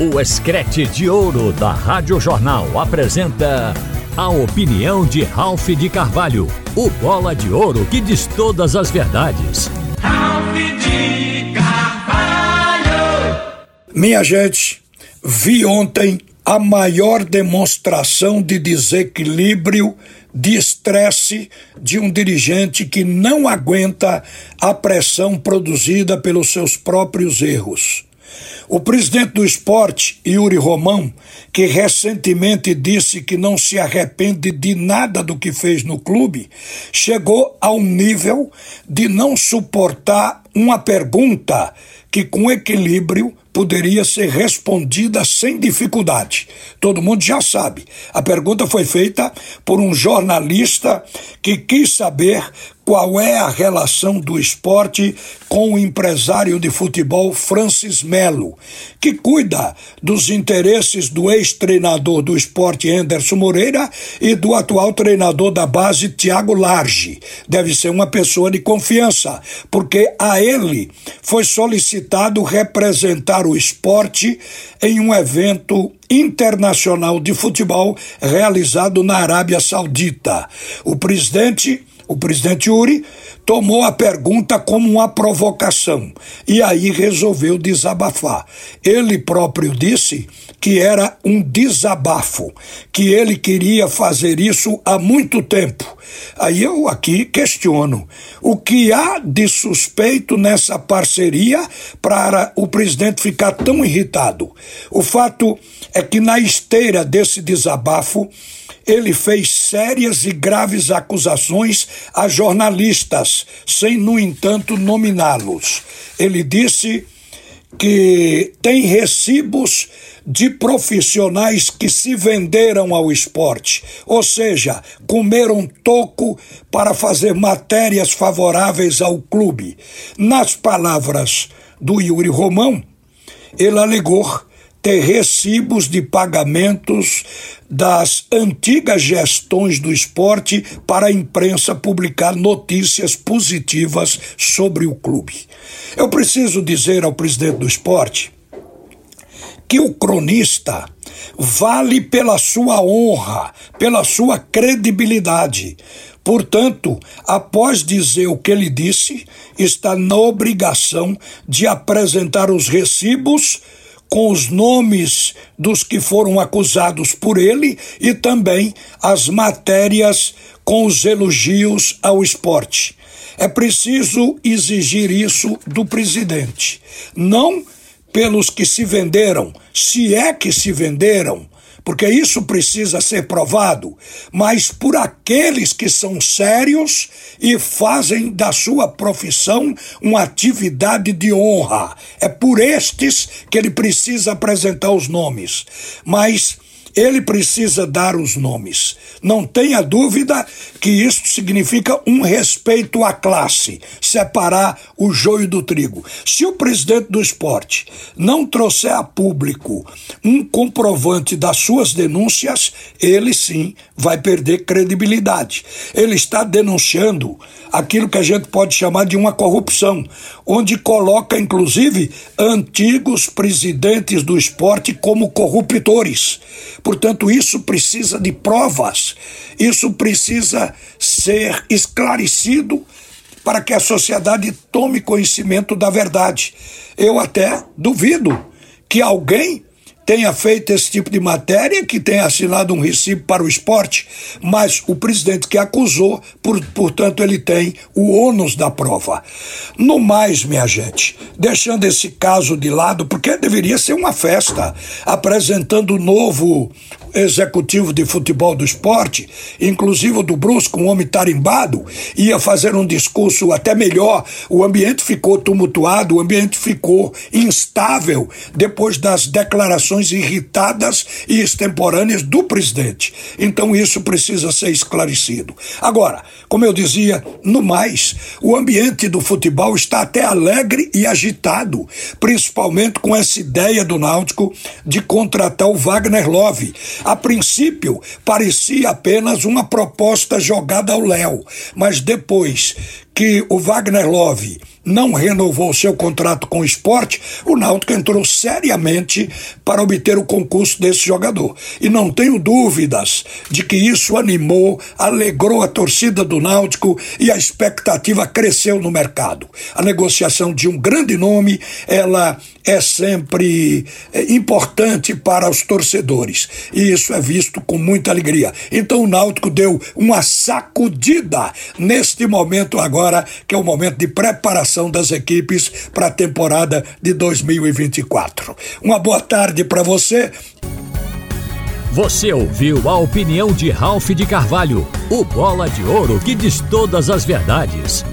O Escrete de Ouro da Rádio Jornal apresenta a opinião de Ralph de Carvalho, o bola de ouro que diz todas as verdades. Ralph de Carvalho! Minha gente, vi ontem a maior demonstração de desequilíbrio, de estresse de um dirigente que não aguenta a pressão produzida pelos seus próprios erros. O presidente do esporte, Yuri Romão, que recentemente disse que não se arrepende de nada do que fez no clube, chegou ao nível de não suportar uma pergunta que, com equilíbrio, poderia ser respondida sem dificuldade. Todo mundo já sabe. A pergunta foi feita por um jornalista que quis saber qual é a relação do esporte com o empresário de futebol Francis Melo, que cuida dos interesses do ex-treinador do esporte Anderson Moreira e do atual treinador da base Tiago Large. Deve ser uma pessoa de confiança, porque a ele foi solicitado representar o esporte em um evento internacional de futebol realizado na Arábia Saudita. O presidente o presidente Uri tomou a pergunta como uma provocação e aí resolveu desabafar. Ele próprio disse que era um desabafo, que ele queria fazer isso há muito tempo. Aí eu aqui questiono: o que há de suspeito nessa parceria para o presidente ficar tão irritado? O fato é que na esteira desse desabafo, ele fez sérias e graves acusações a jornalistas, sem, no entanto, nominá-los. Ele disse que tem recibos de profissionais que se venderam ao esporte, ou seja, comeram toco para fazer matérias favoráveis ao clube. Nas palavras do Yuri Romão, ele alegou ter recibos de pagamentos das antigas gestões do esporte para a imprensa publicar notícias positivas sobre o clube. Eu preciso dizer ao presidente do esporte que o cronista vale pela sua honra, pela sua credibilidade. Portanto, após dizer o que ele disse, está na obrigação de apresentar os recibos com os nomes dos que foram acusados por ele e também as matérias com os elogios ao esporte. É preciso exigir isso do presidente, não pelos que se venderam, se é que se venderam, porque isso precisa ser provado, mas por aqueles que são sérios e fazem da sua profissão uma atividade de honra. É por estes que ele precisa apresentar os nomes. Mas ele precisa dar os nomes. Não tenha dúvida que isso significa um respeito à classe, separar o joio do trigo. Se o presidente do esporte não trouxer a público um comprovante das suas denúncias, ele sim vai perder credibilidade. Ele está denunciando aquilo que a gente pode chamar de uma corrupção, onde coloca inclusive antigos presidentes do esporte como corruptores. Portanto, isso precisa de provas, isso precisa ser esclarecido para que a sociedade tome conhecimento da verdade. Eu até duvido que alguém tenha feito esse tipo de matéria, que tenha assinado um recibo para o esporte, mas o presidente que acusou, por, portanto, ele tem o ônus da prova. No mais, minha gente, deixando esse caso de lado, porque deveria ser uma festa, apresentando o novo executivo de futebol do esporte, inclusive o do Brusco, um homem tarimbado, ia fazer um discurso até melhor. O ambiente ficou tumultuado, o ambiente ficou instável depois das declarações irritadas e extemporâneas do presidente. Então isso precisa ser esclarecido. Agora, como eu dizia, no mais, o ambiente do futebol está até alegre e agitado, principalmente com essa ideia do Náutico de contratar o Wagner Love a princípio, parecia apenas uma proposta jogada ao léu, mas depois que o Wagner Love não renovou seu contrato com o esporte, o Náutico entrou seriamente para obter o concurso desse jogador. E não tenho dúvidas de que isso animou, alegrou a torcida do Náutico e a expectativa cresceu no mercado. A negociação de um grande nome, ela é sempre é, importante para os torcedores. E isso é visto com muita alegria. Então o Náutico deu uma sacudida neste momento agora, que é o momento de preparação das equipes para a temporada de 2024. Uma boa tarde para você. Você ouviu a opinião de Ralph de Carvalho, o bola de ouro que diz todas as verdades.